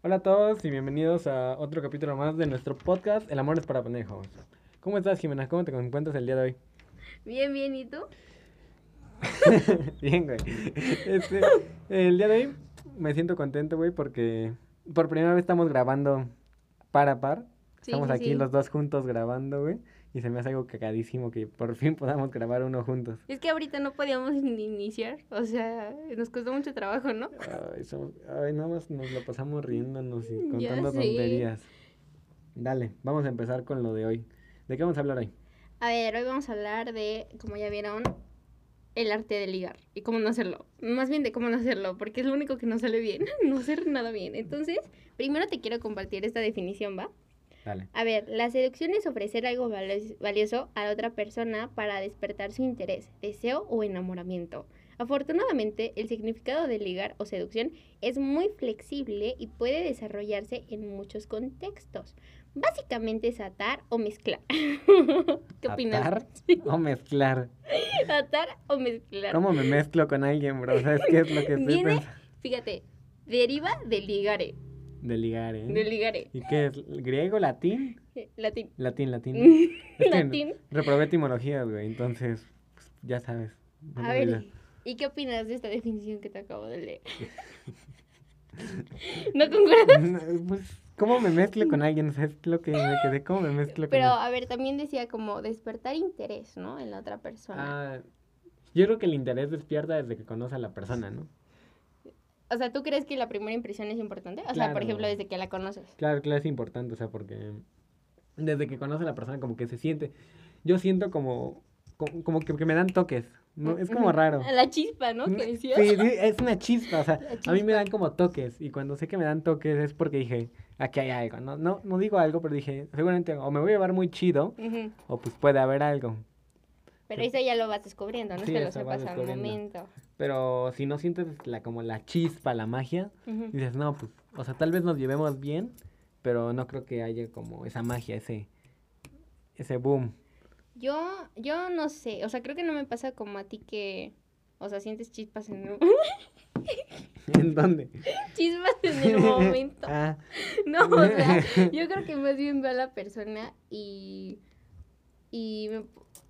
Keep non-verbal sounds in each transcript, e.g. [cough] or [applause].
Hola a todos y bienvenidos a otro capítulo más de nuestro podcast El amor es para pendejos. ¿Cómo estás, Jimena? ¿Cómo te encuentras el día de hoy? Bien, bien, ¿y tú? [laughs] Bien, güey. Este, el día de hoy me siento contento, güey, porque por primera vez estamos grabando par a par. Sí, estamos sí, aquí sí. los dos juntos grabando, güey. Y se me hace algo cagadísimo que por fin podamos grabar uno juntos. Es que ahorita no podíamos ni iniciar, o sea, nos costó mucho trabajo, ¿no? Ay, somos- ay, nada más nos lo pasamos riéndonos y contando tonterías. Dale, vamos a empezar con lo de hoy. ¿De qué vamos a hablar hoy? A ver, hoy vamos a hablar de, como ya vieron, el arte de ligar y cómo no hacerlo. Más bien de cómo no hacerlo, porque es lo único que no sale bien, [laughs] no hacer nada bien. Entonces, primero te quiero compartir esta definición, ¿va? Dale. A ver, la seducción es ofrecer algo valioso a la otra persona para despertar su interés, deseo o enamoramiento. Afortunadamente, el significado de ligar o seducción es muy flexible y puede desarrollarse en muchos contextos. Básicamente es atar o mezclar. [laughs] ¿Qué opinas? ¿Atar o [laughs] mezclar? Atar o mezclar. ¿Cómo me mezclo con alguien, bro? ¿Sabes qué es lo que estoy Viene, pensando? fíjate, deriva de ligare. De ligar, ¿eh? De ligare. ¿Y qué es? ¿Griego, latín? Latín. Latín, latín. [laughs] Es que Latín. reprobé etimologías, güey, entonces, pues, ya sabes. no A ver. ¿y qué opinas de esta definición que te acabo de leer? [laughs] ¿No concuerdas? [laughs] No, Pues, ¿cómo me mezclo con alguien? ¿Sabes lo que me quedé? ¿Cómo me mezclo con Pero, alguien? a ver, también decía como despertar interés, ¿no? En la otra persona. Ah, yo creo que el interés despierta desde que conoce a la persona, ¿no? O sea, ¿tú crees que la primera impresión es importante? O sea, por Claro. ejemplo, desde que la conoces. Claro, claro, es importante, o sea, porque desde que conoce a la persona como que se siente, yo siento como, como, como que, que me dan toques, ¿no? Es como raro. La chispa, ¿no? Que Sí, decías. sí, es una chispa, o sea, a mí me dan como toques y cuando sé que me dan toques es porque dije, aquí hay algo, no, no, no digo algo, pero dije, seguramente o me voy a llevar muy chido Ujú. o pues puede haber algo. Pero eso ya lo vas descubriendo, no Sí, es que lo sepas al momento. Pero si no sientes la, como la chispa, la magia, Ujú. dices, no, pues, o sea, tal vez nos llevemos bien, pero no creo que haya como esa magia, ese, ese boom. Yo, yo no sé, o sea, creo que no me pasa como a ti que, o sea, sientes chispas en el, [laughs] ¿En dónde? [laughs] chispas en el momento. [laughs] Ah, No, o sea, yo creo que más bien veo a la persona. Y.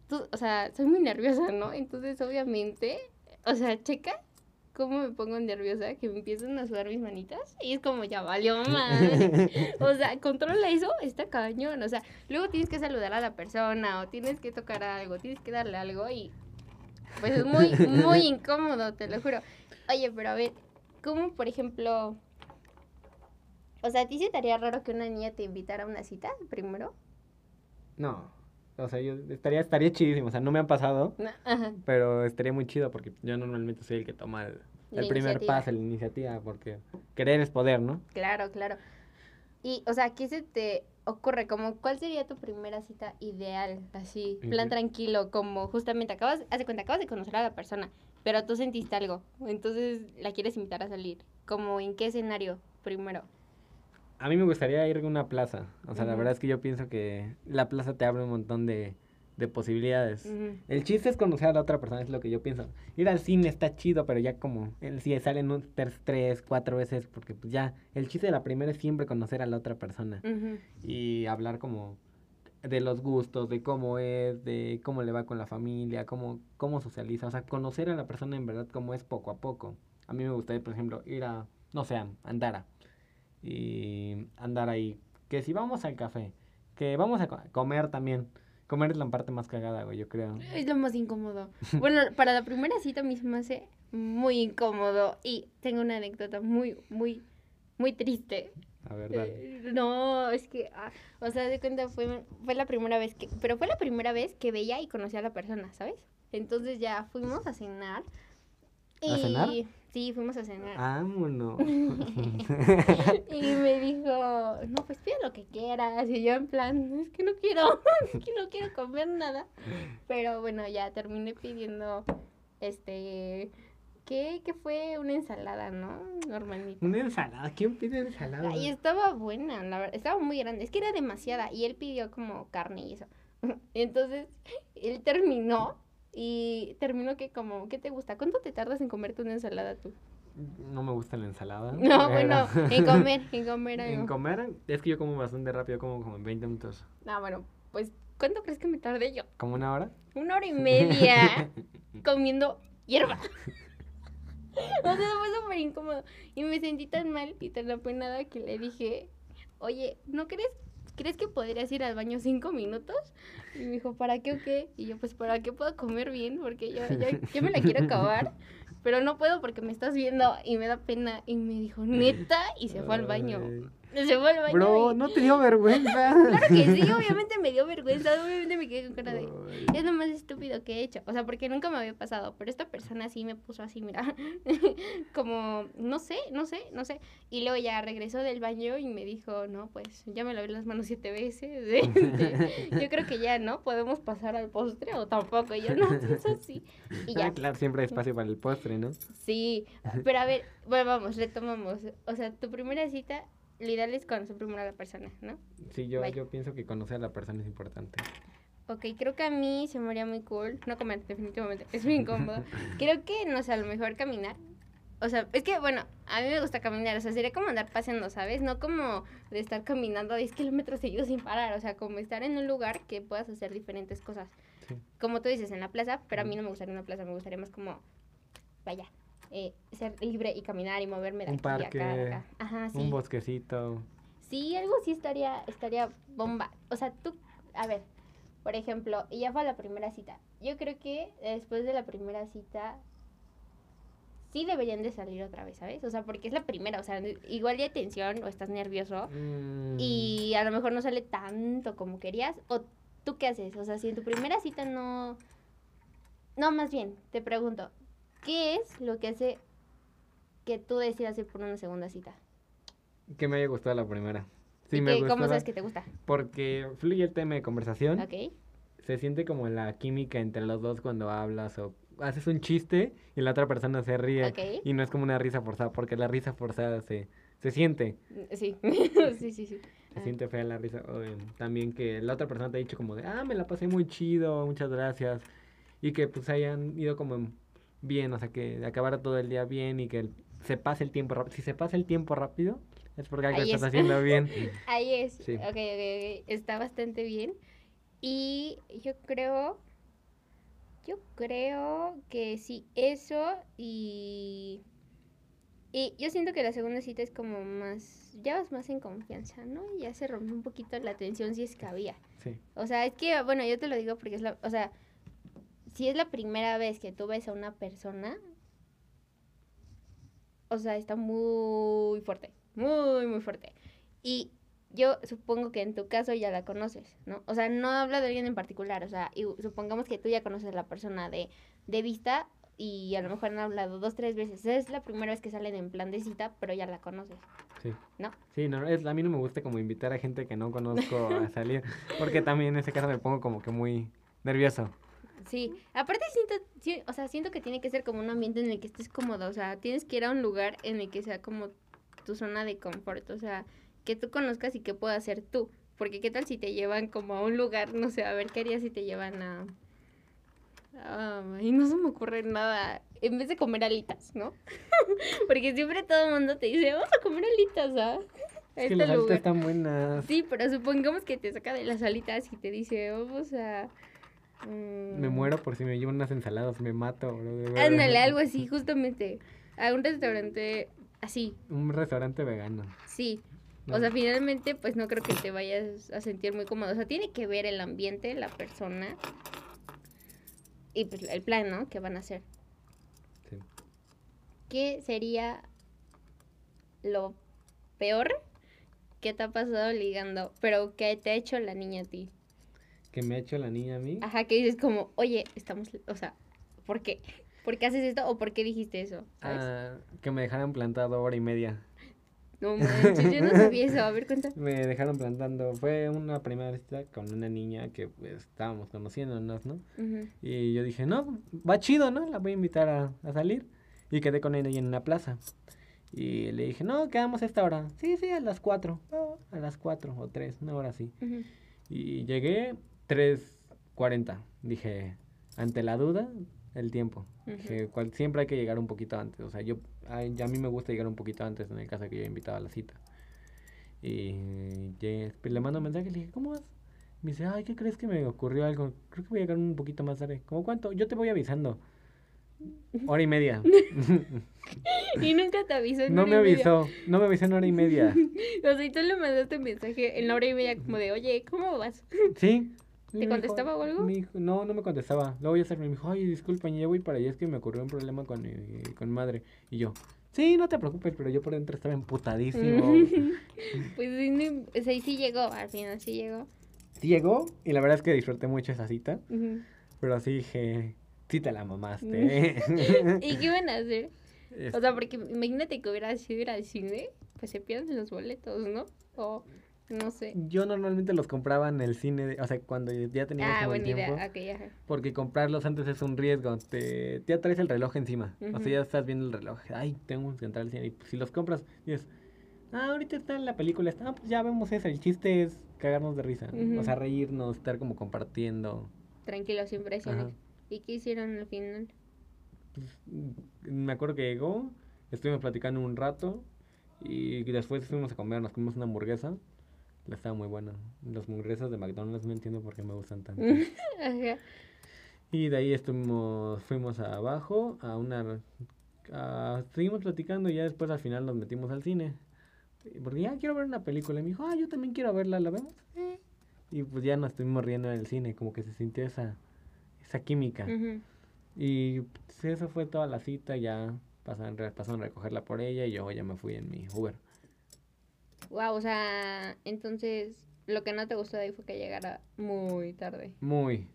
Tú- o sea, soy muy nerviosa, ¿no? Entonces, obviamente. O sea, checa cómo me pongo nerviosa, que me empiezan a sudar mis manitas. Y es como, ya valió madre. [laughs] O sea, controla eso, está cañón. O sea, luego tienes que saludar a la persona, o tienes que tocar algo, tienes que darle algo, y. Pues es muy, muy incómodo, te lo juro. Oye, pero a ver, ¿cómo, por ejemplo. O sea, ¿a ti se te haría raro que una niña te invitara a una cita primero? no, o sea, yo estaría, estaría chidísimo, o sea, no me han pasado, No, Ajá. pero estaría muy chido porque yo normalmente soy el que toma el, primer paso, la iniciativa, porque querer es poder, ¿no? Claro, claro. Y, o sea, ¿qué se te ocurre? Como, ¿cuál sería tu primera cita ideal? Así, plan tranquilo, como justamente acabas, hace cuenta, acabas de conocer a la persona, pero tú sentiste algo, entonces la quieres invitar a salir. Como, ¿en qué escenario primero? A mí me gustaría ir a una plaza. O sea, la verdad es que yo pienso que la plaza te abre un montón de, de posibilidades. El chiste es conocer a la otra persona, es lo que yo pienso. Ir al cine está chido, pero ya como, el, si salen un, tres, tres, cuatro veces, porque pues ya, el chiste de la primera es siempre conocer a la otra persona. Y hablar como de los gustos, de cómo es, de cómo le va con la familia, cómo, cómo socializa. O sea, conocer a la persona en verdad como es poco a poco. A mí me gustaría, por ejemplo, ir a, no sé, a Andara. Y andar ahí. Que si vamos al café, que vamos a co- comer también. Comer es la parte más cagada, güey, yo creo. Es lo más incómodo. [laughs] Bueno, para la primera cita mismo me hace muy incómodo. Y tengo una anécdota muy, muy, muy triste. La verdad. Eh, No, es que, ah, o sea, de cuenta fue, fue la primera vez que, pero fue la primera vez que veía y conocía a la persona, ¿sabes? Entonces ya fuimos a cenar. ¿A cenar? Sí, fuimos a cenar. Vámonos. [laughs] Y me dijo, no, pues pide lo que quieras. Y yo en plan, es que no quiero, [laughs] es que no quiero comer nada. Pero bueno, ya terminé pidiendo, este, ¿qué? Que fue una ensalada, ¿no? Normalmente. Una ensalada. ¿Quién pide ensalada? Y estaba buena, la verdad, estaba muy grande. Es que era demasiada y él pidió como carne y eso. [laughs] Entonces él terminó y terminó que como, ¿qué te gusta? ¿Cuánto te tardas en comerte una ensalada tú? No me gusta la ensalada. No, bueno, [laughs] en comer, en comer En algo. comer, es que yo como bastante rápido, como como en 20 minutos. No, bueno, pues, ¿cuánto crees que me tardé yo? ¿Como una hora? Una hora y media [laughs] comiendo hierba. O sea, fue súper incómodo. Y me sentí tan mal y tan apenada que le dije, oye, ¿no crees, crees que podrías ir al baño cinco minutos? Y me dijo, ¿para qué o qué? Y yo, pues, ¿para qué puedo comer bien? Porque yo, yo, me la quiero acabar, pero no puedo porque me estás viendo y me da pena. Y me dijo, ¿neta? Y se fue al baño. [laughs] Se fue al baño. Bro, y- no te dio vergüenza. [laughs] Claro que sí, [laughs] obviamente me dio vergüenza, obviamente me quedé con cara de... Es lo más estúpido que he hecho. O sea, porque nunca me había pasado. Pero esta persona sí me puso así, mira. como, no sé, no sé, no sé. Y luego ya regresó del baño y me dijo, no, pues ya me lavé las manos siete veces. Este, yo creo que ya, ¿no? Podemos pasar al postre o tampoco. Y yo, no, eso sí. Y Ah, ya. claro, siempre hay espacio para el postre, ¿no? Sí. Pero a ver, bueno, vamos, retomamos. O sea, tu primera cita, lo ideal es conocer primero a la persona, ¿no? Sí, yo, yo pienso que conocer a la persona es importante. Ok, creo que a mí se me haría muy cool. No comer, definitivamente. Es muy [laughs] incómodo. creo que, no sé, a lo mejor caminar. O sea, es que, bueno, a mí me gusta caminar. O sea, sería como andar paseando, ¿sabes? No como de estar caminando 10 kilómetros seguidos sin parar. O sea, como estar en un lugar que puedas hacer diferentes cosas. Sí. Como tú dices, en la plaza. Pero a mí no me gustaría una plaza. Me gustaría más como, vaya, eh, ser libre y caminar y moverme de Un aquí acá, parque, acá. Ajá, sí. Un bosquecito. Sí, algo sí estaría, estaría bomba. O sea, tú, a ver, por ejemplo, y ya fue la primera cita. Yo creo que después de la primera cita sí deberían de salir otra vez, ¿sabes? O sea, porque es la primera, o sea, igual ya hay tensión o estás nervioso Mm, y a lo mejor no sale tanto como querías. O tú qué haces? O sea, si en tu primera cita no... No, más bien, te pregunto, ¿qué es lo que hace que tú decidas ir por una segunda cita? Que me haya gustado la primera. Sí, ¿Y me que-. ¿Cómo sabes que te gusta? Porque fluye el tema de conversación. ¿Ok? Se siente como la química entre los dos cuando hablas o haces un chiste y la otra persona se ríe. Ok. Y no es como una risa forzada, porque la risa forzada se, se siente. Sí, [laughs] sí, sí, sí. Se Ah. siente fea la risa. Em, también que la otra persona te ha dicho como de, ah, me la pasé muy chido, muchas gracias. Y que pues hayan ido como bien, o sea, que acabara todo el día bien y que el- se pase el tiempo rápido. Si se pasa el tiempo rápido, es porque algo Ahí estás es. haciendo bien. [laughs] Ahí es. Sí. Ok, ok, ok. Está bastante bien. Y yo creo. Yo creo que sí, eso y. Y yo siento que la segunda cita es como más. Ya vas más en confianza, ¿no? Y ya se rompe un poquito la tensión si es que había. Sí. O sea, es que, bueno, yo te lo digo porque es la. O sea, si es la primera vez que tú ves a una persona. O sea, está muy fuerte. Muy, muy fuerte. Y yo supongo que en tu caso ya la conoces, ¿no? O sea, no habla de alguien en particular. O sea, y supongamos que tú ya conoces a la persona de, de vista y a lo mejor han hablado dos, tres veces. Es la primera vez que salen en plan de cita, pero ya la conoces. Sí. ¿No? Sí, no, es, a mí no me gusta como invitar a gente que no conozco a [laughs] salir, porque también en ese caso me pongo como que muy nervioso. Sí, aparte siento, sí, o sea, siento que tiene que ser como un ambiente en el que estés cómodo, o sea, tienes que ir a un lugar en el que sea como tu zona de confort, o sea, que tú conozcas y que puedas ser tú, porque qué tal si te llevan como a un lugar, no sé, a ver qué harías si te llevan a... y no se me ocurre nada, en vez de comer alitas, ¿no? [laughs] porque siempre todo el mundo te dice, vamos a comer alitas, ¿ah? Que este las alitas están buenas. Sí, pero supongamos que te saca de las alitas y te dice, vamos a... mm, Me muero por si me llevo unas ensaladas, me mato. bro. Ándale, [laughs] algo así, justamente. A un restaurante así, Un restaurante vegano. sí. ¿no? O sea, finalmente, pues no creo que te vayas a sentir muy cómodo. O sea, tiene que ver el ambiente, la persona y pues el plan, ¿no? Que van a hacer. Sí. ¿Qué sería lo peor que te ha pasado ligando, pero que te ha hecho la niña a ti? Que me ha hecho la niña a mí. Ajá, que dices como, oye, estamos, o sea, ¿por qué? ¿Por qué haces esto o por qué dijiste eso? ¿Sabes? Ah, que me dejaran plantado hora y media. No manches, yo no sabía eso. A ver, [laughs] cuenta. Me dejaron plantando. Fue una primera cita con una niña que pues estábamos conociéndonos, ¿no? Y yo dije, no, va chido, ¿no? La voy a invitar a, a salir. Y quedé con ella en la plaza. Y le dije, no, quedamos a esta hora. Sí, sí, a las cuatro. "Ah, a las cuatro o tres, una hora así. Y llegué 3.40. Dije, ante la duda, el tiempo. que cual, siempre hay que llegar un poquito antes. O sea, yo a, a mí me gusta llegar un poquito antes en el caso de que yo he invitado a la cita. Y llegué, pues, le mando un mensaje y le dije, ¿cómo vas? Me dice, ay, ¿qué crees que me ocurrió algo? Creo que voy a llegar un poquito más tarde. ¿Cómo cuánto? Yo te voy avisando. Hora y media. [laughs] y nunca te avisó en No me avisó, no me avisó en hora y media. [laughs] o sea, y tú le mandaste mensaje en la hora y media como de, oye, ¿cómo vas? Sí. ¿Te contestaba o algo? no, no me contestaba. Luego ya se me dijo, ay, disculpa, ya voy para allá, es que me ocurrió un problema con, eh, con madre. Y yo, sí, no te preocupes, pero yo por dentro estaba emputadísimo. [laughs] pues sí, sí, sí llegó, al final sí llegó. Sí llegó, y la verdad es que disfruté mucho esa cita. Pero así dije, sí te la mamaste. [laughs] ¿Y qué iban a hacer? O sea, porque imagínate que hubiera sido ir al cine, pues se pierden los boletos, ¿no? O no sé. Yo normalmente los compraba en el cine, o sea, cuando ya tenía ah, buena tiempo. Idea. Porque comprarlos antes es un riesgo. Te, ya traes el reloj encima. O sea, ya estás viendo el reloj. Ay, tengo que entrar al cine. Y si los compras, dices, ah, ahorita está en la película. Está, ah, pues ya vemos eso. El chiste es cagarnos de risa. O sea, reírnos, estar como compartiendo. Tranquilo, sin presiones. ¿Y qué hicieron al final? Pues, me acuerdo que llegó, estuvimos platicando un rato. Y después fuimos a comer, nos comimos una hamburguesa. Estaba muy buena. Los hamburguesas de McDonald's no entiendo por qué me gustan tanto. [laughs] Y de ahí estuvimos, fuimos abajo a una... seguimos platicando y ya después al final nos metimos al cine. Porque ya quiero ver una película. Y me dijo, ah, yo también quiero verla, ¿la vemos? Y pues ya nos estuvimos riendo en el cine, como que se sintió esa, esa química. Y pues, eso fue toda la cita, ya pasaron, pasaron a recogerla por ella y yo ya me fui en mi Uber. Wow, o sea, entonces lo que no te gustó de ahí fue que llegara muy tarde. Muy.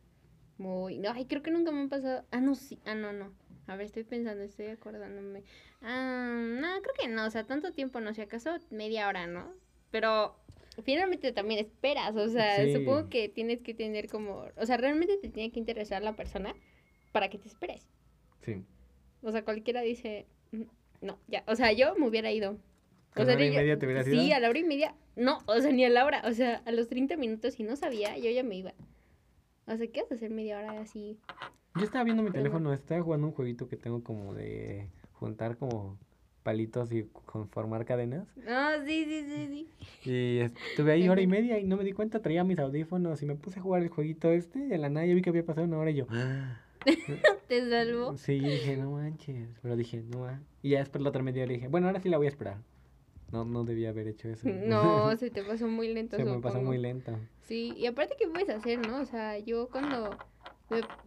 Muy. No, ay, creo que nunca me han pasado. Ah, no, sí. Ah, no, no. A ver, estoy pensando, estoy acordándome. Ah, no, creo que no. O sea, tanto tiempo no, si acaso media hora, ¿no? Pero finalmente también esperas. O sea, supongo que tienes que tener como. O sea, realmente te tiene que interesar la persona para que te esperes. Sí. O sea, cualquiera dice. Mm, no, ya. O sea, yo me hubiera ido. ¿A la hora y media te hubieras ido? Sí, a la hora y media. No, o sea, ni a la hora. O sea, a los 30 minutos, si no sabía, yo ya me iba. O sea, ¿qué vas a hacer media hora así? Yo estaba viendo mi teléfono, estaba jugando un jueguito que tengo como de juntar como palitos y conformar cadenas. Ah, sí, sí, sí, sí. Y estuve ahí hora y media y no me di cuenta, traía mis audífonos y me puse a jugar el jueguito este y a la nada ya vi que había pasado una hora y yo... [laughs] ¿Te salvó? Sí, dije, no manches, pero dije, no, y ya después la otra media dije, bueno, ahora sí la voy a esperar. No, no debía haber hecho eso. [laughs] No, [laughs] se te pasó muy lento. Se me pasó muy lento. Sí, y aparte, ¿qué puedes hacer, no? O sea, yo cuando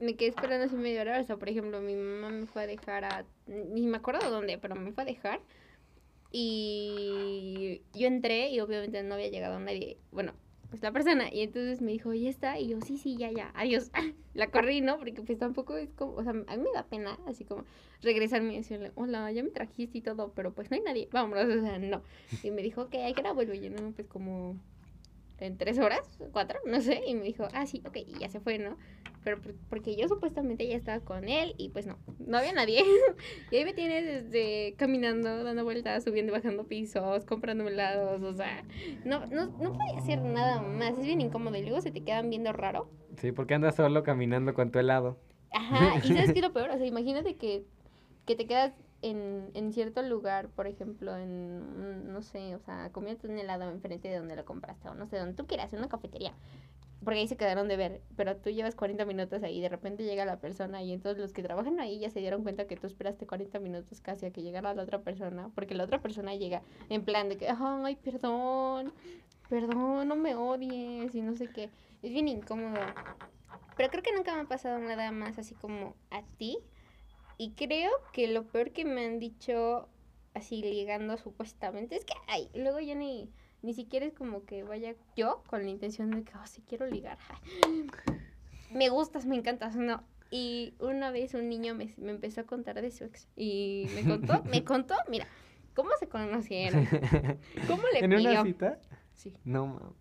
me, quedé esperando así media hora, o sea, por ejemplo, mi mamá me fue a dejar a... Ni me acuerdo dónde, pero me fue a dejar. Y yo entré y obviamente no había llegado nadie. Bueno, pues la persona. Y entonces me dijo, ¿ya está? Y yo, sí, sí, ya, ya, adiós. [laughs] la corrí, ¿no? Porque pues tampoco es como, o sea, a mí me da pena, así como regresarme y decirle, hola, ya me trajiste y todo, pero pues no hay nadie, vámonos, o sea, no. Y me dijo, ok, hay que la vuelvo. Y yo, no, pues como en tres horas, cuatro, no sé. Y me dijo, ah, sí, ok, y ya se fue, ¿no? pero porque yo supuestamente ya estaba con él y pues no, no había nadie. [laughs] y ahí me tiene desde caminando, dando vueltas, subiendo, bajando pisos, comprando helados, o sea, no, no, no podía hacer nada más, es bien incómodo y luego se te quedan viendo raro. Sí, porque andas solo caminando con tu helado. Ajá, y sabes qué es lo [laughs] peor, o sea, imagínate que, que te quedas en, en cierto lugar, por ejemplo, en, no sé, o sea, comiendo un helado enfrente de donde lo compraste, o no sé, donde tú quieras, en una cafetería porque ahí se quedaron de ver, pero tú llevas 40 minutos ahí de repente llega la persona y entonces los que trabajan ahí ya se dieron cuenta que tú esperaste 40 minutos casi a que llegara la otra persona, porque la otra persona llega en plan de que, ay, perdón, perdón, no me odies y no sé qué. Es bien incómodo. Pero creo que nunca me ha pasado nada más así como a ti. Y creo que lo peor que me han dicho así ligando supuestamente es que, ay, luego yo ni ni siquiera es como que vaya yo con la intención de que, oh, sí quiero ligar. [laughs] me gustas, me encantas, no. Y una vez un niño me, me empezó a contar de su ex. Y me contó, me [laughs] contó, mira, cómo se conocieron. [laughs] ¿Cómo le ¿En una cita? Sí. No mames.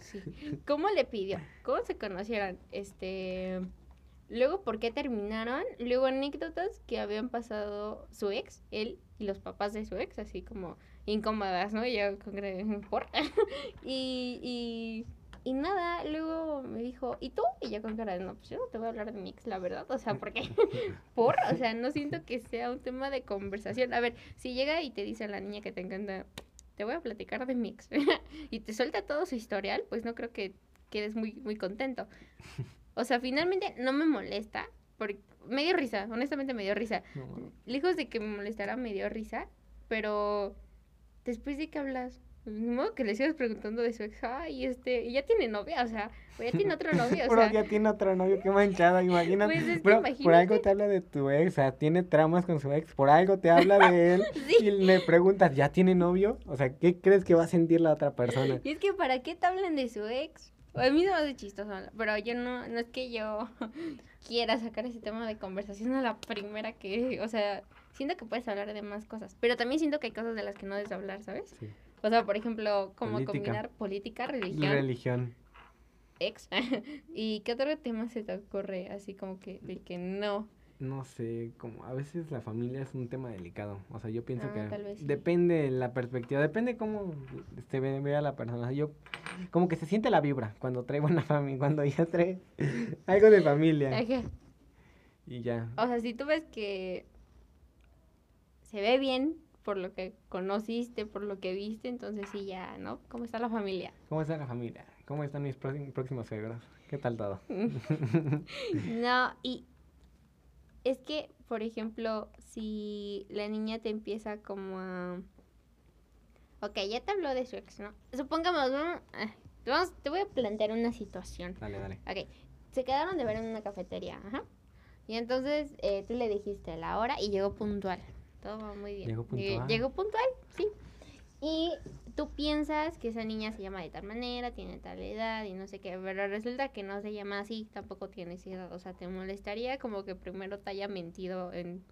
Sí. ¿Cómo le pidió? ¿Cómo se conocieron? Este. Luego, ¿por qué terminaron? Luego, anécdotas que habían pasado su ex, él y los papás de su ex, así como incómodas, ¿no? Yo con por [laughs] y, y y nada, luego me dijo, ¿y tú? Y yo con cara de, no, pues yo no te voy a hablar de mi ex, la verdad. O sea, porque, [laughs] por, o sea, no siento que sea un tema de conversación. A ver, si llega y te dice a la niña que te encanta, te voy a platicar de mi ex, [laughs] y te suelta todo su historial, pues no creo que quedes muy, muy contento. O sea, finalmente no me molesta, porque me dio risa, honestamente me dio risa. No, Lejos de que me molestara, me dio risa, pero después de que hablas, modo que le sigas preguntando de su ex, ay, este, y ya tiene novia, o sea, o ya tiene otro novio, o [laughs] Pero sea, ya tiene otro novio, qué manchada, imagínate. Pues es que por algo te habla de tu ex, o sea, tiene tramas con su ex, por algo te habla de él [laughs] Sí. y le preguntas, ¿ya tiene novio? O sea, ¿qué crees que va a sentir la otra persona? y es que para qué te hablan de su ex, a mí se me hace chistoso, pero yo no, no es que yo [laughs] quiera sacar ese tema de conversación a la primera que, o sea, siento que puedes hablar de más cosas, pero también siento que hay cosas de las que no debes hablar, ¿sabes? Sí. O sea, por ejemplo, como Política. combinar política, religión, Religión. ex. [laughs] ¿Y qué otro tema se te ocurre? Así como que de que no. No sé, como a veces la familia es un tema delicado. O sea, yo pienso Ah, que tal vez sí. depende de la perspectiva, depende cómo se ve, vea la persona. Yo, como que se siente la vibra cuando trae buena familia, cuando ya trae [laughs] algo de familia. Y ya. O sea, si tú ves que se ve bien por lo que conociste, por lo que viste, entonces sí ya, ¿no? ¿Cómo está la familia? ¿Cómo está la familia? ¿Cómo están mis próxim- próximos suegros? ¿Qué tal todo? [laughs] No, y es que, por ejemplo, si la niña te empieza como a... Ok, ya te habló de su ex, ¿no? Supongamos, vamos, ah, vamos, te voy a plantear una situación. Dale, dale. Ok, se quedaron de ver en una cafetería, ajá. Y entonces eh, tú le dijiste la hora y llegó puntual. Todo va muy bien. Llegó puntual. Llegó puntual, sí. Y tú piensas que esa niña se llama de tal manera, tiene tal edad y no sé qué, pero resulta que no se llama así, tampoco tiene esa edad. O sea, ¿te molestaría como que primero te haya mentido en,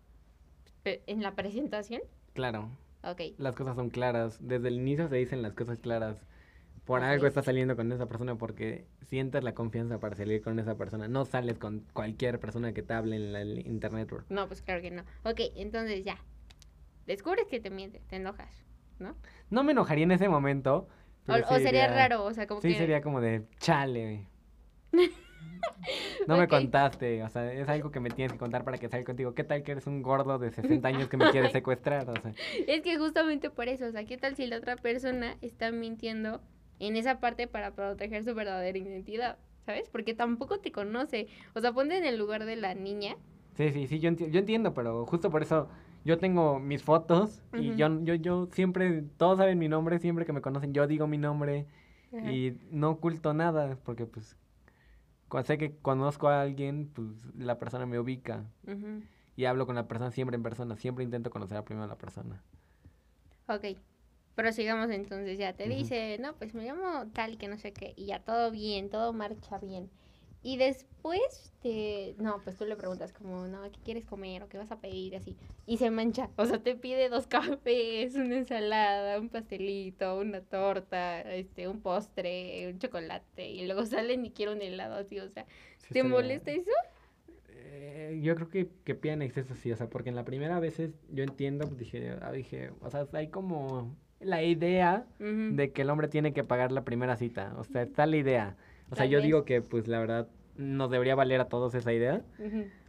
en la presentación? Claro, Ok, las cosas son claras. Desde el inicio se dicen las cosas claras. Por Así algo es. estás saliendo con esa persona porque sientes la confianza para salir con esa persona. No sales con cualquier persona que te hable en la- el internet. bro. no, pues claro que no. Ok, entonces ya. Descubres que te miente, te enojas, ¿no? No me enojaría en ese momento. O, sería raro, o sea, como Sí, que... sería como de chale. No me contaste, o sea, es algo que me tienes que contar para que salga contigo. ¿Qué tal que eres un gordo de 60 años que me quiere [laughs] secuestrar? O sea, Es que justamente por eso, o sea, ¿qué tal si la otra persona está mintiendo en esa parte para proteger su verdadera identidad? ¿Sabes? Porque tampoco te conoce. O sea, ponte en el lugar de la niña. sí, sí, sí, yo, enti- yo entiendo, pero justo por eso yo tengo mis fotos y yo, yo, yo siempre, todos saben mi nombre, siempre que me conocen, yo digo mi nombre y no oculto nada, porque pues, cuando sé que conozco a alguien, pues la persona me ubica y hablo con la persona siempre en persona, siempre intento conocer a primero a la persona. Ok. Pero sigamos entonces, ya te dice, no, pues me llamo tal que no sé qué, y ya todo bien, todo marcha bien. Y después te, no, pues tú le preguntas como, no, ¿qué quieres comer o qué vas a pedir? Así. Y se mancha, o sea, te pide dos [laughs] cafés, una ensalada, un pastelito, una torta, este, un postre, un chocolate, y luego salen y quieren un helado así, o sea, Sí ¿te molesta eso? Eh, yo creo que, que pidan exceso sí, o sea, porque en la primera veces yo entiendo, pues, dije, ah, dije, o sea, hay como la idea de que el hombre tiene que pagar la primera cita, o sea, está la idea. O sea, yo digo que, pues, la verdad, nos debería valer a todos esa idea.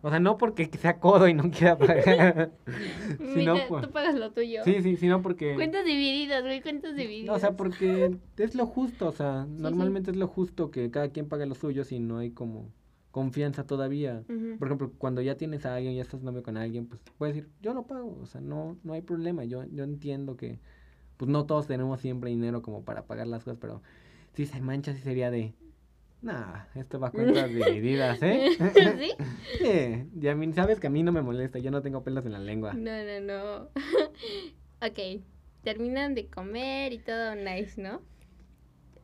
O sea, no porque sea codo y no quiera pagar, [laughs] [laughs] sino Mira, por... tú pagas lo tuyo. Sí, sí, sino porque... Cuentas divididas, güey, cuentas divididas. O sea, porque es lo justo, o sea, normalmente es lo justo que cada quien pague lo suyo si no hay como confianza todavía. Por ejemplo, cuando ya tienes a alguien, ya estás novio con alguien, pues puedes decir, yo lo pago, o sea, no, no hay problema. Yo, yo entiendo que, pues no todos tenemos siempre dinero como para pagar las cosas, pero si se mancha, sí sería de, nah, esto va a cuentas [laughs] divididas, ¿eh? ¿Sí? [laughs] sí, y a mí, sabes que a mí no me molesta, yo no tengo pelos en la lengua. No, no, no. [laughs] ok, terminan de comer y todo nice, ¿no?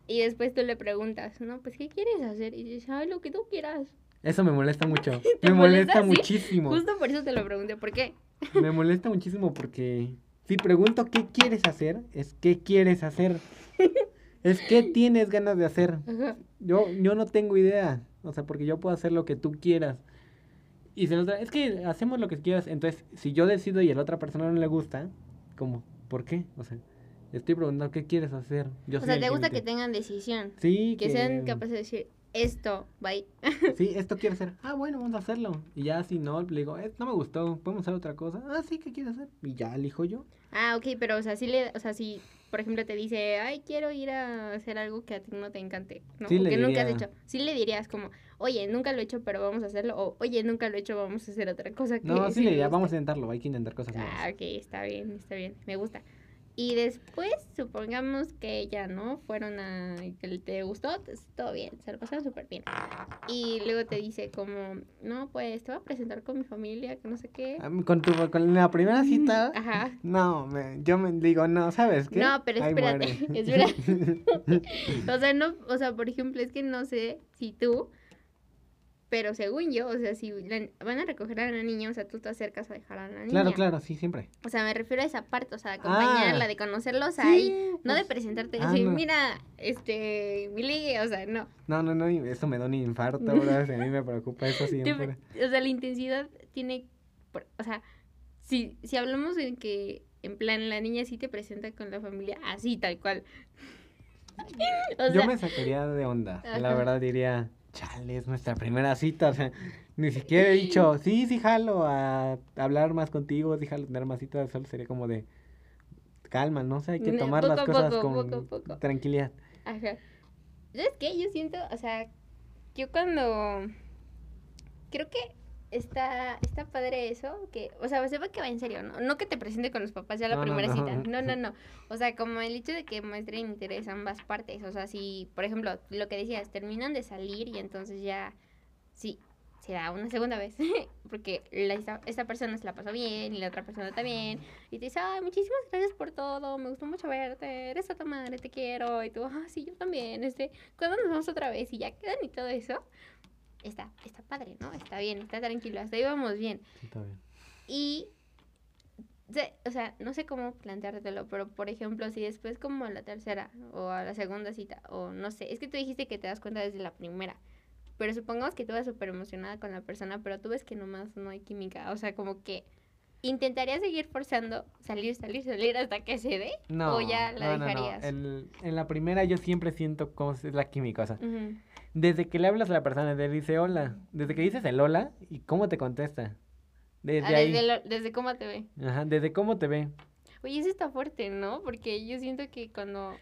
Y después tú le preguntas, no, pues, ¿qué quieres hacer? Y dices, ay, lo que tú quieras. Eso me molesta mucho, ¿Te me molesta molesta? Sí, muchísimo. Justo por eso te lo pregunté, ¿por qué? Me molesta muchísimo porque si pregunto qué quieres hacer, es qué quieres hacer. Es qué [laughs] tienes ganas de hacer. Ajá. Yo, yo no tengo idea. O sea, porque yo puedo hacer lo que tú quieras. Y se nos da, es que hacemos lo que quieras. Entonces, si yo decido y a la otra persona no le gusta, como, ¿por qué? O sea, Estoy preguntando qué quieres hacer. Yo o sea, te gusta que tengan decisión. Sí, Que, sean capaces de decir, esto, bye. [laughs] Sí, esto quiero hacer. Ah, bueno, vamos a hacerlo. Y ya si no, le digo, eh, no me gustó, podemos hacer otra cosa. Ah, sí, ¿qué quieres hacer? Y ya elijo yo. Ah, ok, pero o sea, si le, o sea, si por ejemplo te dice, ay, quiero ir a hacer algo que a ti no te encante, ¿no? Sí que nunca has hecho. Sí le dirías como, oye, nunca lo he hecho, pero vamos a hacerlo. O, oye, nunca lo he hecho, vamos a hacer otra cosa que No, sí me le diría, [laughs] guste". vamos a intentarlo, hay que intentar cosas nuevas. Ah, ok, está bien, está bien, me gusta. Y después, supongamos que ya, ¿no? Fueron a... que te gustó, pues, todo bien, se lo pasaron súper bien. Y luego te dice como, no, pues te voy a presentar con mi familia, que no sé qué. Ah, Con, tu, con la primera cita, [laughs] Ajá. no, me- yo me digo, no, ¿sabes qué? No, pero espérate, [laughs] espérate. [laughs] O sea, no, o sea, por ejemplo, es que no sé si tú, pero según yo, o sea, si la- van a recoger a la niña, o sea, tú te acercas a dejar a la niña. claro, claro, sí, siempre. O sea, me refiero a esa parte, o sea, de acompañarla, Ah. de conocerlos Sí, ahí, no de pues, presentarte y ah, decir, no. mira, este, mi ligue, o sea, no. No, no, no, y eso me da un infarto, a mí me preocupa eso [laughs] siempre. o sea, la intensidad tiene, o sea, si, si hablamos en que, en plan, la niña sí te presenta con la familia, así, tal cual. [laughs] [laughs] O Yo me sacaría de onda, la verdad diría, chale, es nuestra primera cita, o sea, ni siquiera he dicho, sí, sí, jalo a hablar más contigo, sí, jalo a tener más citas, solo sería como de, calma, no sé, hay que tomar las poco cosas poco, con poco. tranquilidad. Ajá. ¿Sabes qué? Yo siento, o sea, yo cuando... Creo que está, está padre eso, que, o sea, se ve que va en serio, ¿no? No que te presente con los papás ya la No, primera no. cita. [laughs] No, no, no. O sea, como el hecho de que muestren interés ambas partes. O sea, si, por ejemplo, lo que decías, terminan de salir y entonces ya, sí, se da una segunda vez. [laughs] Porque la, esta, esta persona se la pasó bien y la otra persona también. Y te dice, ay, muchísimas gracias por todo, me gustó mucho verte, eres otra madre, te quiero. Y tú, ah, sí, yo también, este, ¿cuándo nos vamos otra vez? Y ya quedan y todo eso. Está, está padre, ¿no? Está bien, está tranquilo, hasta ahí vamos bien. Sí, está bien. Y, o sea, no sé cómo planteártelo, pero por ejemplo, si después como a la tercera o a la segunda cita, o no sé, es que tú dijiste que te das cuenta desde la primera, pero supongamos que tú vas súper emocionada con la persona, pero tú ves que nomás no hay química, o sea, como que intentarías seguir forzando, salir, salir, salir hasta que se dé, No, o ya la no, no, no, dejarías. el- en la primera yo siempre siento cómo es la química, o sea. Desde que le hablas a la persona, le dice hola, desde que dices el hola y cómo te contesta, desde Ah, ahí, desde, lo- desde cómo te ve. ajá, desde cómo te ve, Oye, eso está fuerte, ¿no? Porque yo siento que cuando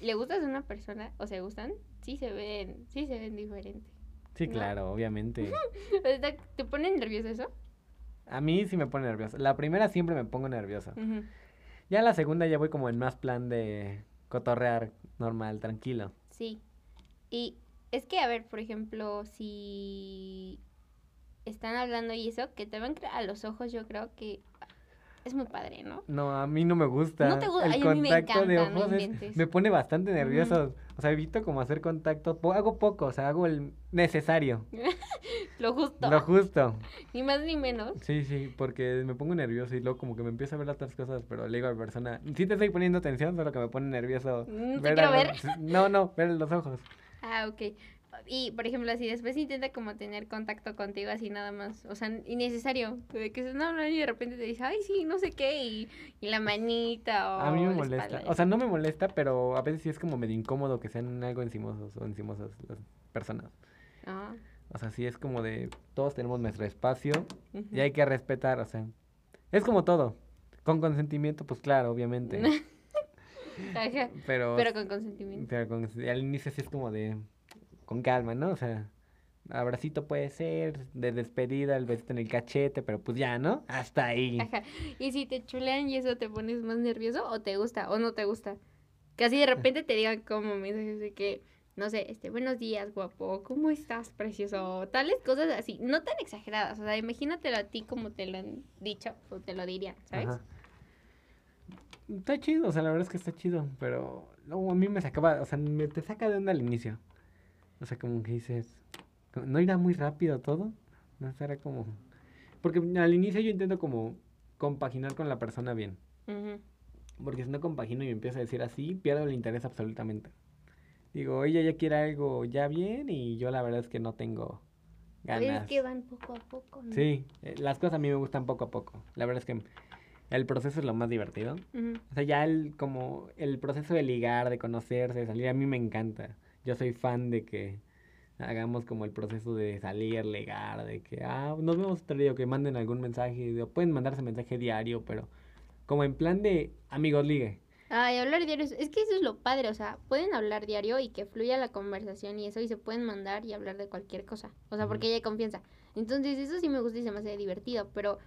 le gustas a una persona, o se gustan, sí se ven, sí se ven diferentes. sí, ¿No? claro, obviamente. [laughs] ¿Te te pone nervioso eso? A mí sí me pone nervioso. La primera siempre me pongo nervioso. Ya la segunda ya voy como en más plan de cotorrear normal, tranquilo. Sí. Y es que, a ver, por ejemplo, si están hablando y eso, que te ven a los ojos, yo creo que es muy padre, ¿no? No, a mí no me gusta. ¿No te gu- El Ay, a mí me contacto de encanta, no ojos es- me pone bastante nervioso. O sea, evito como hacer contacto. hago poco, o sea, hago el necesario. [laughs] Lo justo. Lo justo. Ni más ni menos. Sí, sí, porque me pongo nervioso y luego como que me empiezo a ver otras cosas, pero le digo a la persona, sí te estoy poniendo atención, solo que me pone nervioso. Mm, ¿te a quiero los- ver? No, no, ver los ojos. Ah, ok. Y, por ejemplo, así después intenta como tener contacto contigo así nada más. O sea, innecesario. De que se no hablan y de repente te dice, ay, sí, no sé qué. Y, y la manita o A mí me molesta. espalda. O sea, no me molesta, pero a veces sí es como medio incómodo que sean algo encimosos o encimosas las personas. Ah, O sea, sí es como de todos tenemos nuestro espacio y hay que respetar, o sea, es como todo. Con consentimiento, pues claro, obviamente. [laughs] Pero, Pero con consentimiento. pero con- al inicio sí es como de con calma, ¿no? O sea, abracito puede ser, de despedida, el besito en el cachete, pero pues ya, ¿no? Hasta ahí. Ajá. Y si te chulean y eso te pones más nervioso o te gusta o no te gusta. Así de repente te digan como mensajes de que, no sé, este, buenos días, guapo, ¿cómo estás, precioso? Tales cosas así, no tan exageradas. O sea, imagínatelo a ti como te lo han dicho o te lo dirían, ¿sabes? Ajá. Está chido, o sea, la verdad es que está chido, pero luego a mí me sacaba, o sea, me te saca de onda al inicio. O sea, como que dices, ¿no irá muy rápido todo? No será como... Porque al inicio yo intento como compaginar con la persona bien. Porque si no compagino y me empiezo a decir así, pierdo el interés absolutamente. Digo, ella ya quiere algo ya bien y yo la verdad es que no tengo ganas. es que van poco a poco, ¿no? Sí, eh, las cosas a mí me gustan poco a poco. La verdad es que el proceso es lo más divertido. O sea, ya el, como el proceso de ligar, de conocerse, de salir, a mí me encanta. Yo soy fan de que hagamos como el proceso de salir, ligar, de que, ah, nos vemos otro día, que manden algún mensaje, o pueden mandarse mensaje diario, pero como en plan de amigos ligue. Ay, hablar diario, es que eso es lo padre, o sea, pueden hablar diario y que fluya la conversación y eso, y se pueden mandar y hablar de cualquier cosa, o sea, porque ya hay confianza. Entonces, eso sí me gusta y se me hace divertido, pero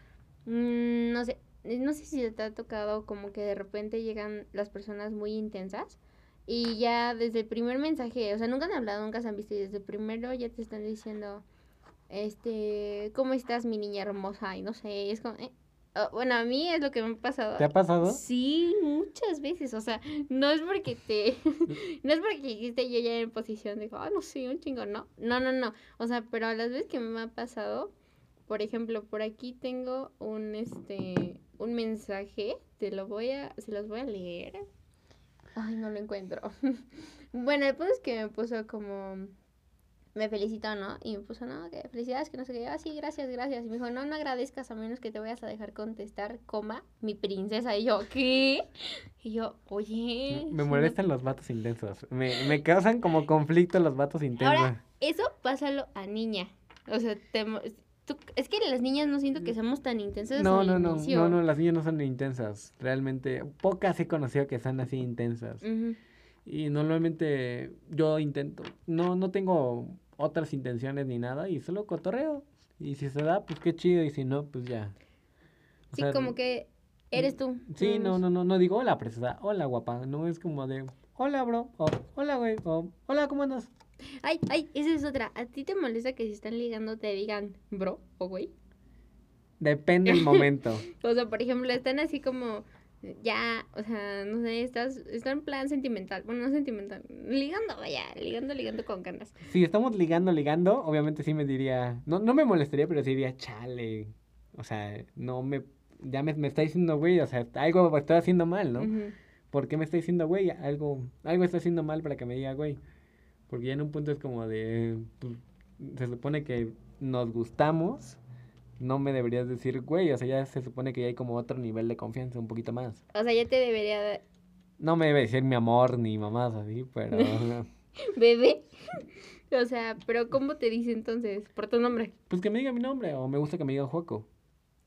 mm, no sé, no sé si te ha tocado como que de repente llegan las personas muy intensas y ya desde el primer mensaje, o sea, nunca han hablado, nunca se han visto y desde el primero ya te están diciendo, este, ¿cómo estás, mi niña hermosa? Y no sé, es como, eh, ah, bueno, a mí es lo que me ha pasado. ¿Te ha pasado? Sí, muchas veces, o sea, no es porque te, [laughs] no es porque esté yo ya en posición de, ah, no sé, un chingo, no, no, no, no, o sea, pero a las veces que me ha pasado, por ejemplo, por aquí tengo un, este, un mensaje, te lo voy a, se los voy a leer, ay, no lo encuentro, [laughs] bueno, el punto es que me puso como, me felicitó, ¿no? Y me puso, no, que felicidades, que no sé qué. Ah, sí, gracias, gracias. Y me dijo, no, no agradezcas a menos que te vayas a dejar contestar, coma, mi princesa. Y yo, ¿qué? Y yo, oye. Me molestan los vatos intensos. Me, me causan como conflicto los vatos intensos. Ahora, eso pásalo a niña. O sea, te tú- es que las niñas no siento que somos tan intensas No, al no, no, inicio. no, no, las niñas no son intensas. Realmente, pocas he conocido que sean así intensas. Y normalmente yo intento, no, no tengo otras intenciones ni nada y solo cotorreo. Y si se da, pues qué chido, y si no, pues ya. O Sí, sea, como que eres tú. Sí, no, no, no, no digo hola, preciosa, hola, guapa. No es como de, hola, bro, o hola, güey, o hola, ¿cómo andas? Ay, ay, esa es otra. ¿A ti te molesta que si están ligando te digan bro o güey? Depende el momento. [laughs] O sea, por ejemplo, están así como ya, o sea, no sé, estás, está en plan sentimental. Bueno, no sentimental, ligando, vaya, ligando, ligando con ganas. Si estamos ligando, ligando, obviamente sí me diría, no, no me molestaría, pero sí diría, chale. O sea, no me, ya me, me está diciendo, güey, o sea, algo estoy haciendo mal, ¿no? ¿Por qué me está diciendo, güey? Algo, algo está haciendo mal para que me diga, güey. Porque ya en un punto es como de, pues, se supone que nos gustamos, no me deberías decir, güey, o sea, ya se supone que ya hay como otro nivel de confianza, un poquito más. O sea, ya te debería de... No me debe decir mi amor ni mamás así, pero... [laughs] Bebé. O sea, pero ¿cómo te dice entonces? Por tu nombre. Pues que me diga mi nombre, o me gusta que me diga Juaco.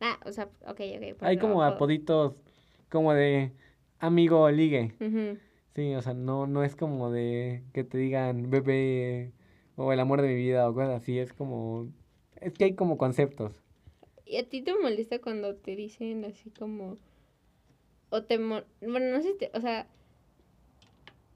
Ah, o sea, ok, ok. Hay como apoditos como de amigo ligue. Ujú. Sí, o sea, no, no es como de que te digan bebé o el amor de mi vida o cosas así, es como... Es que hay como conceptos. ¿Y a ti te molesta cuando te dicen así como... O te... Bueno, no sé, te- o sea...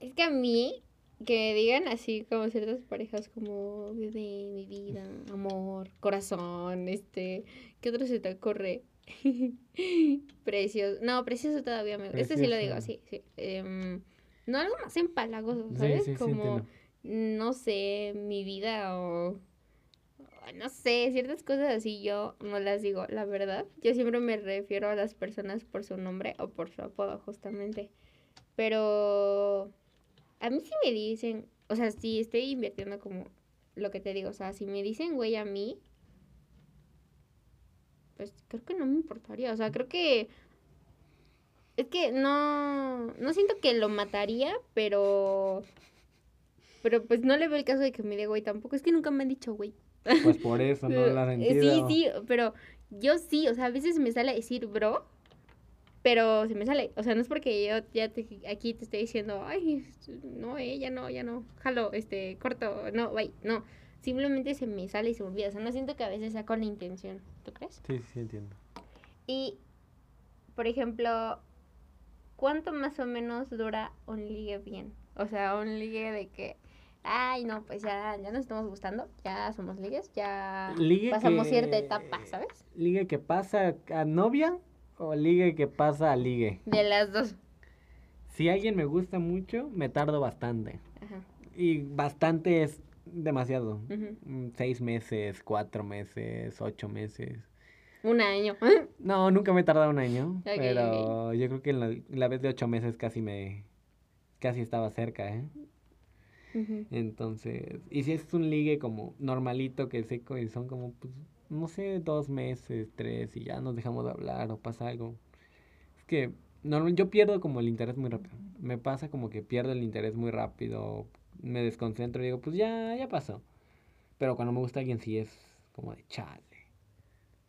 Es que a mí, que me digan así como ciertas parejas como bebé, mi vida, amor, corazón, este... ¿Qué otro se te ocurre? [laughs] precioso. No, precioso todavía me... Este sí lo digo, Precioso. sí, sí. Em, no algo más empalagoso, ¿sabes? sí, sí, como... no sé, mi vida o, o no sé, ciertas cosas así yo no las digo, la verdad. Yo siempre me refiero a las personas por su nombre o por su apodo, justamente. Pero a mí sí me dicen, o sea, sí estoy invirtiendo como lo que te digo, o sea, si me dicen güey a mí, pues creo que no me importaría, o sea, creo que es que no, no siento que lo mataría, pero pero pues no le veo el caso de que me diga güey tampoco. Es que nunca me han dicho güey. Pues por eso no Eh, [laughs] sentido. Sí, sí, pero yo sí, o sea, a veces me sale a decir bro, pero se me sale. O sea, no es porque yo ya te- aquí te estoy diciendo, ay, no, eh, ya no, ya no, jalo, este, corto, no, bye, no. Simplemente se me sale y se me olvida. O sea, no siento que a veces sea con la intención. ¿Tú crees? Sí, sí, entiendo. Y, por ejemplo, ¿cuánto más o menos dura un ligue bien? O sea, un ligue de que, ay, no, pues ya, ya nos estamos gustando, ya somos ligues, ya Ligue pasamos que- cierta etapa, ¿sabes? ¿Ligue que pasa a novia o ligue que pasa a ligue? De las dos. Si alguien me gusta mucho, me tardo bastante. Ajá. Y bastante es demasiado. Mm, Seis meses, cuatro meses, ocho meses. Un año. [laughs] No, nunca me he tardado un año, pero yo creo que en la, la vez de ocho meses casi me, casi estaba cerca, ¿eh? Entonces, y si es un ligue como normalito que sé que son como, pues, no sé, dos meses, tres, y ya nos dejamos de hablar o pasa algo. que no, yo pierdo como el interés muy rápido. Me pasa como que pierdo el interés muy rápido, me desconcentro y digo, pues ya, ya pasó. Pero cuando me gusta alguien sí es como de chale.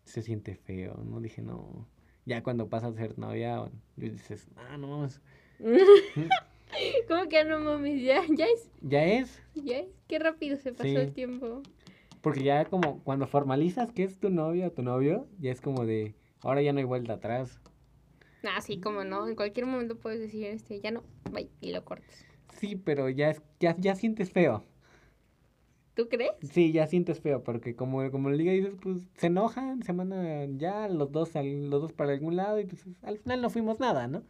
Se siente feo, ¿no? Dije, no. Ya cuando pasa a ser novia, dices, ah, no mames. [laughs] ¿Cómo que no mames? ¿Ya, ya es? ¿Ya es? ¿Ya es? Qué rápido se pasó el tiempo. Porque ya como cuando formalizas que es tu novia o tu novio, ya es como de, ahora ya no hay vuelta atrás. Ah, sí, como no, en cualquier momento puedes decir, este, ya no, bye, y lo cortas. Sí, pero ya, es, ya, ya sientes feo. ¿Tú crees? Sí, ya sientes feo, porque como, como le diga, dices, pues se enojan, se mandan ya los dos, los dos para algún lado y pues al final no fuimos nada, ¿no?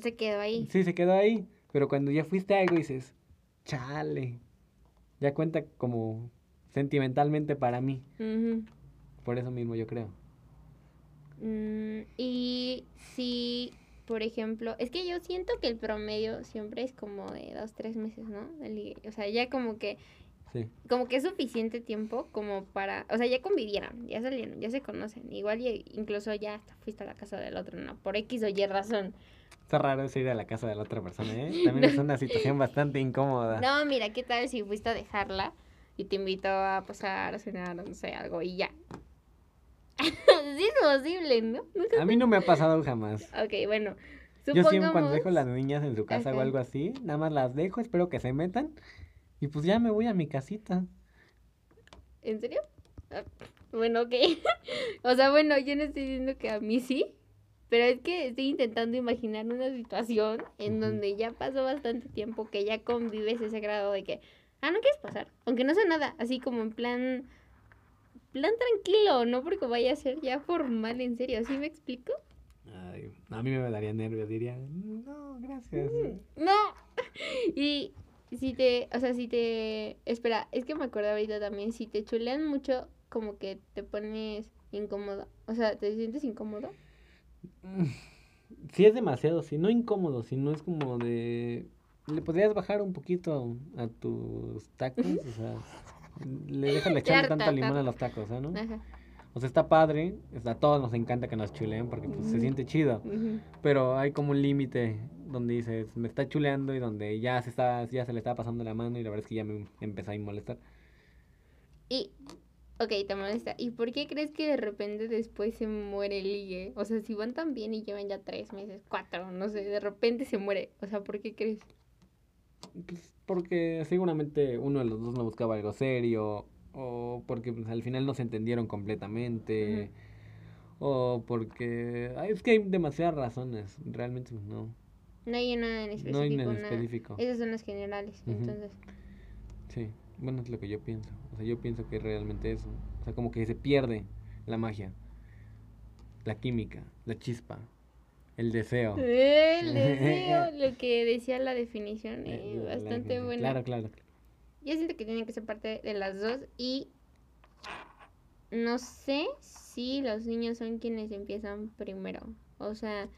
Se quedó ahí. Sí, se quedó ahí, pero cuando ya fuiste algo dices, chale, ya cuenta como sentimentalmente para mí. Por eso mismo yo creo. Mm, y si, por ejemplo, es que yo siento que el promedio siempre es como de dos, tres meses, ¿no? O sea, ya como que... Sí. Como que es suficiente tiempo como para, o sea, ya convivieron, ya salieron, ya se conocen. Igual incluso ya hasta fuiste a la casa del otro, ¿no? Por X o Y razón. Está raro eso ir a la casa de la otra persona, ¿eh? También es una situación bastante incómoda. No, mira, ¿qué tal si fuiste a dejarla y te invito a pasar a cenar, no sé, algo y ya? [laughs] sí es posible, ¿no? A mí no me ha pasado jamás. Ok, bueno. Supongamos... Yo siempre cuando dejo las niñas en su casa o algo así, nada más las dejo, espero que se metan y pues ya me voy a mi casita. ¿En serio? Ah, bueno, ok. [laughs] o sea, bueno, yo no estoy diciendo que a mí sí, pero es que estoy intentando imaginar una situación en donde ya pasó bastante tiempo, que ya convives ese grado de que, ah, no quieres pasar, aunque no sea nada, así como en plan, plan tranquilo, no porque vaya a ser ya formal, en serio, ¿sí me explico? Ay, a mí me daría nervios, diría, no, gracias. Mm, no, [laughs] y si te, o sea, si te, espera, es que me acuerdo ahorita también, si te chulean mucho, como que te pones incómodo, o sea, ¿te sientes incómodo? [sighs] Si es demasiado, si no incómodo, si no es como de... Le podrías bajar un poquito a tus tacos, [laughs] o sea, le dejas de echarle tanto limón a los tacos, ¿no? O sea, está padre, a todos nos encanta que nos chuleen porque pues, se siente chido, pero hay como un límite donde dices, me está chuleando y donde ya se, está, ya se le está pasando la mano y la verdad es que ya me empezó a molestar. Y Ok, te molesta. ¿Y por qué crees que de repente después se muere el ligue? O sea, si van tan bien y llevan ya tres meses, cuatro, no sé, de repente se muere. O sea, ¿por qué crees? Pues porque seguramente uno de los dos no buscaba algo serio, o porque pues, al final no se entendieron completamente, o porque... es que hay demasiadas razones, realmente pues, no. No hay nada en específico. No hay nada en específico. Esas son las generales, entonces. Sí. Bueno, es lo que yo pienso. O sea, yo pienso que realmente eso. O sea, como que se pierde la magia, la química, la chispa, el deseo. El deseo, [laughs] lo que decía la definición, eh, bastante buena. Claro, claro. Yo siento que tiene que ser parte de las dos y no sé si los niños son quienes empiezan primero. O sea,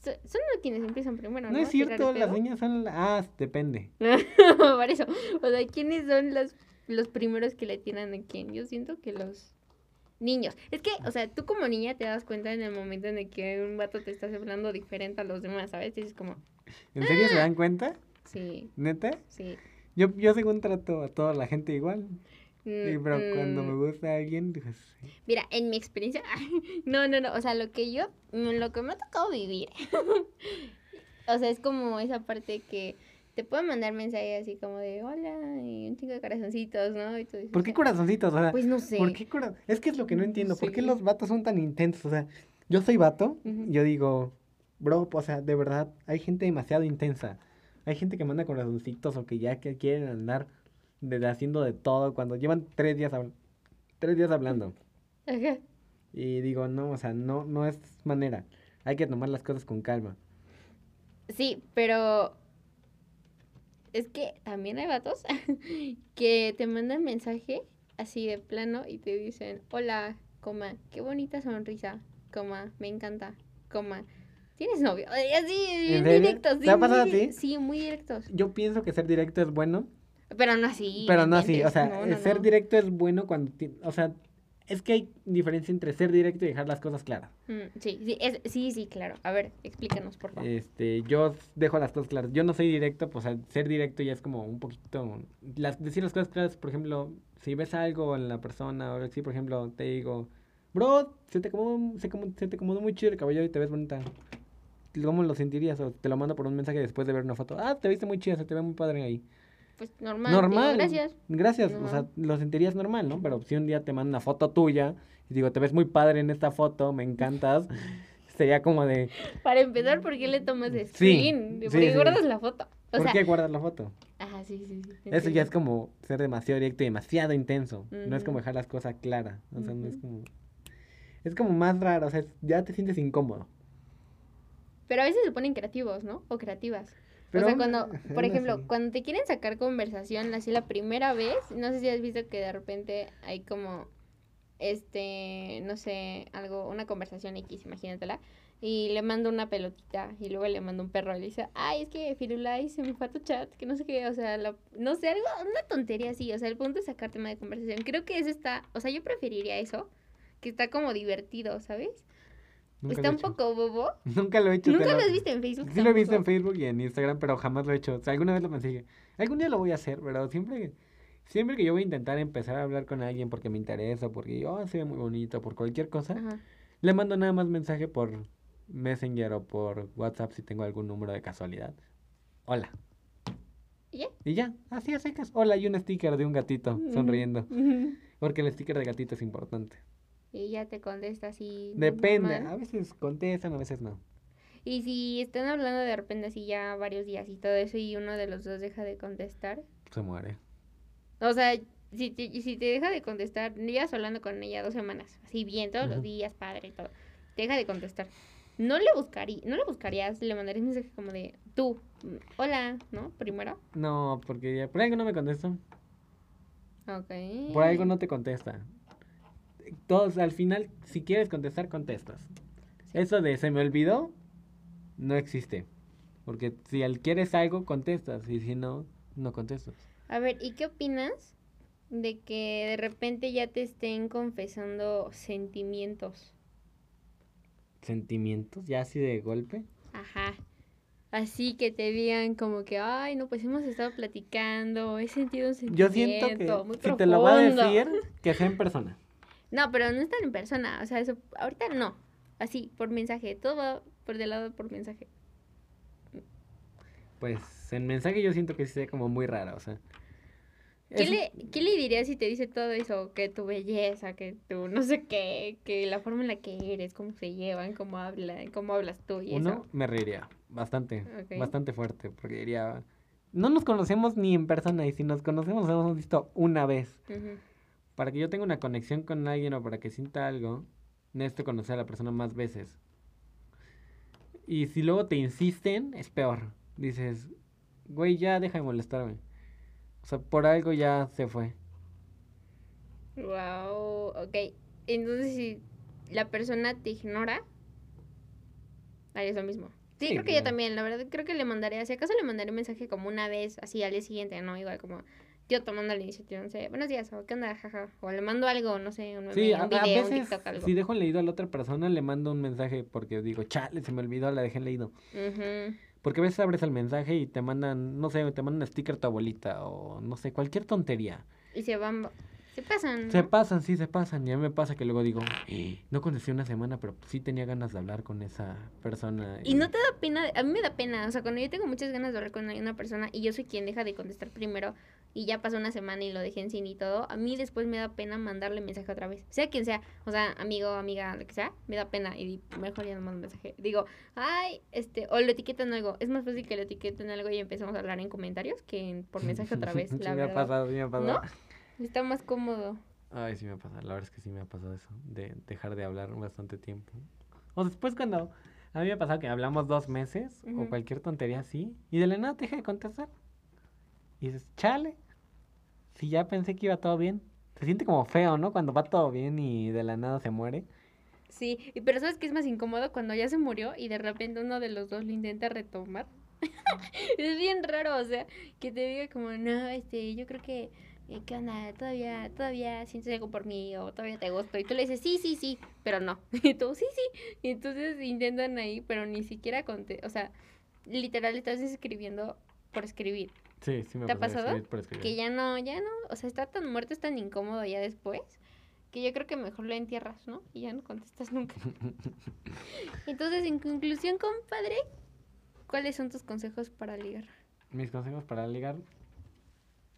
son los quienes empiezan primero, ¿no? No es cierto, las niñas son... Ah, depende. [laughs] Por eso, o sea, ¿quiénes son los, los primeros que le tiran a quién? Yo siento que los niños. Es que, o sea, tú como niña te das cuenta en el momento en el que un vato te está hablando diferente a los demás, ¿sabes? Y es como... ¿En serio se dan cuenta? Sí. ¿Neta? Sí. Yo, yo según trato a toda la gente igual. Sí, pero cuando me mm. gusta alguien, pues... Mira, en mi experiencia, [laughs] no, no, no, o sea, lo que yo, mm, lo que me ha tocado vivir, [laughs] o sea, es como esa parte que te pueden mandar mensajes así como de hola y un chico de corazoncitos, ¿no? Y ¿Por qué corazoncitos? O sea, pues no sé. ¿por qué Es que es lo que no entiendo, ¿por qué los vatos son tan intensos? O sea, yo soy vato, yo digo, bro, o sea, de verdad, hay gente demasiado intensa. Hay gente que manda corazoncitos o que ya que quieren andar de, haciendo de todo cuando llevan tres días, tres días hablando. Y digo, no, o sea, no, no es manera. Hay que tomar las cosas con calma. Sí, pero es que también hay vatos [laughs] que te mandan mensaje así de plano y te dicen, hola, coma, qué bonita sonrisa, coma, me encanta, coma. ¿Tienes novio? [laughs] Así, directos. ¿Te ha pasado a ti? Sí, muy directos. Yo pienso que ser directo es bueno, pero no así. Pero no así, o sea, ser directo es bueno cuando, o sea, Es que hay diferencia entre ser directo y dejar las cosas claras. Mm, sí, sí, es- sí, sí, claro. A ver, explícanos, por favor. Este, yo dejo las cosas claras. Yo no soy directo, pues al ser directo ya es como un poquito. Las, decir las cosas claras, por ejemplo, si ves algo en la persona, o si por ejemplo te digo, bro, se te acomodó, se, como- se te acomodó muy chido el cabello y te ves bonita. ¿Cómo lo sentirías? O te lo mando por un mensaje después de ver una foto. Ah, te viste muy chida, se te ve muy padre ahí. Pues normal. digo, normal. gracias. Gracias. O sea, lo sentirías normal, ¿no? Pero si un día te mando una foto tuya y digo, te ves muy padre en esta foto, me encantas, [laughs] sería como de, Para empezar, ¿por qué le tomas screen? sí, ¿Por qué sí. guardas la foto? O ¿por sea, qué guardas la foto? ajá, sí, sí, sí. Eso ya es como ser demasiado directo y demasiado intenso. No es como dejar las cosas claras. O sea, no es como. Es como más raro. O sea, ya te sientes incómodo. Pero a veces se ponen creativos, ¿no? O creativas. Pero o sea, cuando, [laughs] por ejemplo, así. cuando te quieren sacar conversación así la primera vez, no sé si has visto que de repente hay como, este, no sé, algo, una conversación X, imagínatela, y le mando una pelotita y luego le mando un perro y le dice, ay, es que Firulais se me fue a tu chat, que no sé qué, o sea, la- no sé, algo, una tontería así, o sea, el punto es sacar tema de conversación. Creo que eso está, o sea, yo preferiría eso, que está como divertido, ¿sabes? Nunca está he un poco bobo. [laughs] Nunca lo he hecho. ¿Nunca lo- has visto en Facebook? Sí lo he visto en? Facebook y en Instagram, pero jamás lo he hecho. O sea, alguna vez lo pensé. Algún día lo voy a hacer, pero siempre, siempre que yo voy a intentar empezar a hablar con alguien porque me interesa, porque oh, se ve muy bonito, por cualquier cosa, Ajá. le mando nada más mensaje por Messenger o por WhatsApp si tengo algún número de casualidad. Hola. ¿Y ya? Y ya, así a secas. Hola, y un sticker de un gatito sonriendo. Ujú. [laughs] Porque el sticker de gatito es importante. Y ya te contesta así. Depende, normal. a veces contestan, a veces no. Y si están hablando de repente así ya varios días y todo eso y uno de los dos deja de contestar. Se muere. O sea, si te, si te deja de contestar, llevas hablando con ella dos semanas, así bien, todos los días, padre y todo. Te deja de contestar. No le buscaría, no le buscarías, le mandarías mensaje como de tú, hola, ¿no? Primero. No, porque ya, por algo no me contestan. Ok. Por algo no te contesta. Todos, al final, si quieres contestar, contestas. Eso de se me olvidó, no existe. Porque si quieres algo, contestas. Y si no, no contestas. A ver, ¿y qué opinas de que de repente ya te estén confesando sentimientos? Sentimientos, ya así de golpe. Ajá. Así que te digan como que, ay, no, pues hemos estado platicando, he sentido un Yo sentimiento siento que muy si te lo va a profundo". decir, que sea en persona. No, pero no están en persona, o sea, eso, ahorita no. Así, por mensaje, todo va por del lado por mensaje. Pues en mensaje yo siento que sí sea como muy raro, o sea. ¿Qué es- le, ¿Qué le dirías si te dice todo eso? Que tu belleza, que tu no sé qué, que la forma en la que eres, cómo se llevan, cómo hablan, cómo hablas tú y Uno, eso. me reiría bastante, bastante fuerte, porque diría, no nos conocemos ni en persona, y si nos conocemos nos hemos visto una vez. Ujú. Para que yo tenga una conexión con alguien o para que sienta algo, necesito conocer a la persona más veces. Y si luego te insisten, es peor. Dices, güey, ya deja de molestarme. O sea, por algo ya se fue. Wow, ok. Entonces, si la persona te ignora, harías lo mismo. Sí, Sí, creo que yo también, la verdad, creo que le mandaré, si acaso le mandaré un mensaje como una vez, así al día siguiente, ¿no? Igual como, tío, tomando la iniciativa, no sé, buenos días, o qué onda, jaja. O le mando algo, no sé, un, Sí, a, un a video, un veces, TikTok, algo. si dejo leído a la otra persona, le mando un mensaje porque digo, chale, se me olvidó, la dejé leído. Porque a veces abres el mensaje y te mandan, no sé, te mandan un sticker tu abuelita o no sé, cualquier tontería. Y se van, se pasan, Se pasan, sí, se pasan. Y a mí me pasa que luego digo, "Eh, no conocí una semana, pero sí tenía ganas de hablar con esa persona. Y no te da pena, a mí me da pena, o sea, cuando yo tengo muchas ganas de hablar con una persona y yo soy quien deja de contestar primero y ya pasó una semana y lo dejé en sin y todo, a mí después me da pena mandarle mensaje otra vez, sea quien sea, o sea, amigo, amiga, lo que sea, me da pena y mejor ya no mando mensaje. Digo, ay, este, o lo etiquetan algo, es más fácil que lo etiqueten algo y empezamos a hablar en comentarios que en- por [laughs] mensaje otra vez, sí la me ha pasado, sí me ha pasado. Está más cómodo. Ay, sí me ha pasado. La verdad es que sí me ha pasado eso, de dejar de hablar bastante tiempo. O después cuando a mí me ha pasado que hablamos dos meses o cualquier tontería así y de la nada te deja de contestar. Y dices, chale, si ya pensé que iba todo bien. Se siente como feo, ¿no? Cuando va todo bien y de la nada se muere. Sí, y pero ¿sabes qué es más incómodo? Cuando ya se murió y de repente uno de los dos lo intenta retomar. [laughs] es bien raro, o sea, que te diga como, no, este, yo creo que eh, ¿qué onda? ¿Todavía, todavía sientes algo por mí o todavía te gusto? Y tú le dices, sí, sí, sí, pero no. [laughs] Y tú, sí, sí. Y entonces intentan ahí, pero ni siquiera conté, o sea, literal estás escribiendo por escribir. Sí, sí me ¿Te ha pasado? escribir por escribir. Que ya no, ya no, o sea, está tan muerto, es tan incómodo ya después, que yo creo que mejor lo entierras, ¿no? Y ya no contestas [laughs] nunca. [laughs] Entonces, en conclusión, compadre, ¿cuáles son tus consejos para ligar? Mis consejos para ligar,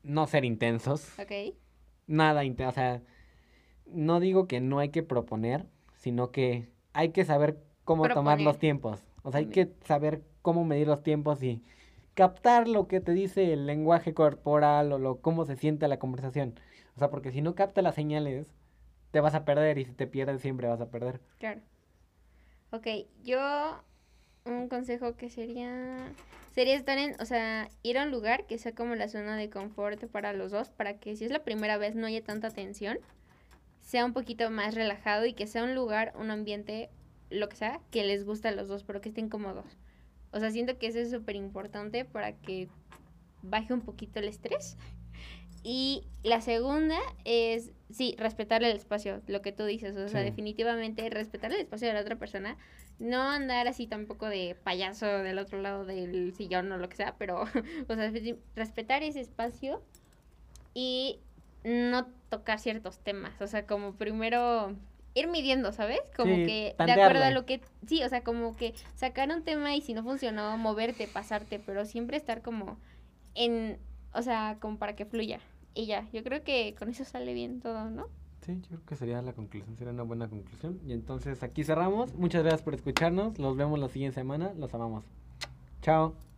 no ser intensos. ¿Ok? Nada intenso, o sea, no digo que no hay que proponer, sino que hay que saber cómo tomar los tiempos. O sea, hay que saber cómo medir los tiempos y captar lo que te dice el lenguaje corporal o lo cómo se siente la conversación. O sea, porque si no capta las señales, te vas a perder y si te pierdes siempre vas a perder. Claro. Ok, yo un consejo que sería sería estar en, o sea, ir a un lugar que sea como la zona de confort para los dos, para que si es la primera vez no haya tanta tensión, sea un poquito más relajado y que sea un lugar, un ambiente, lo que sea, que les guste a los dos, pero que estén cómodos. O sea, siento que eso es súper importante para que baje un poquito el estrés. Y la segunda es, sí, respetar el espacio, lo que tú dices, o sea, Sí. definitivamente respetar el espacio de la otra persona, no andar así tampoco de payaso del otro lado del sillón o lo que sea, pero, [laughs] o sea, respetar ese espacio y no tocar ciertos temas, o sea, como primero ir midiendo, ¿sabes? Como Sí, que de acuerdo a lo que, sí, o sea, como que sacar un tema y si no funcionó, moverte, pasarte, pero siempre estar como en, o sea, como para que fluya. Y ya, yo creo que con eso sale bien todo, ¿no? Sí, yo creo que sería la conclusión, sería una buena conclusión. Y entonces aquí cerramos. Muchas gracias por escucharnos. Los vemos la siguiente semana. Los amamos. Chao.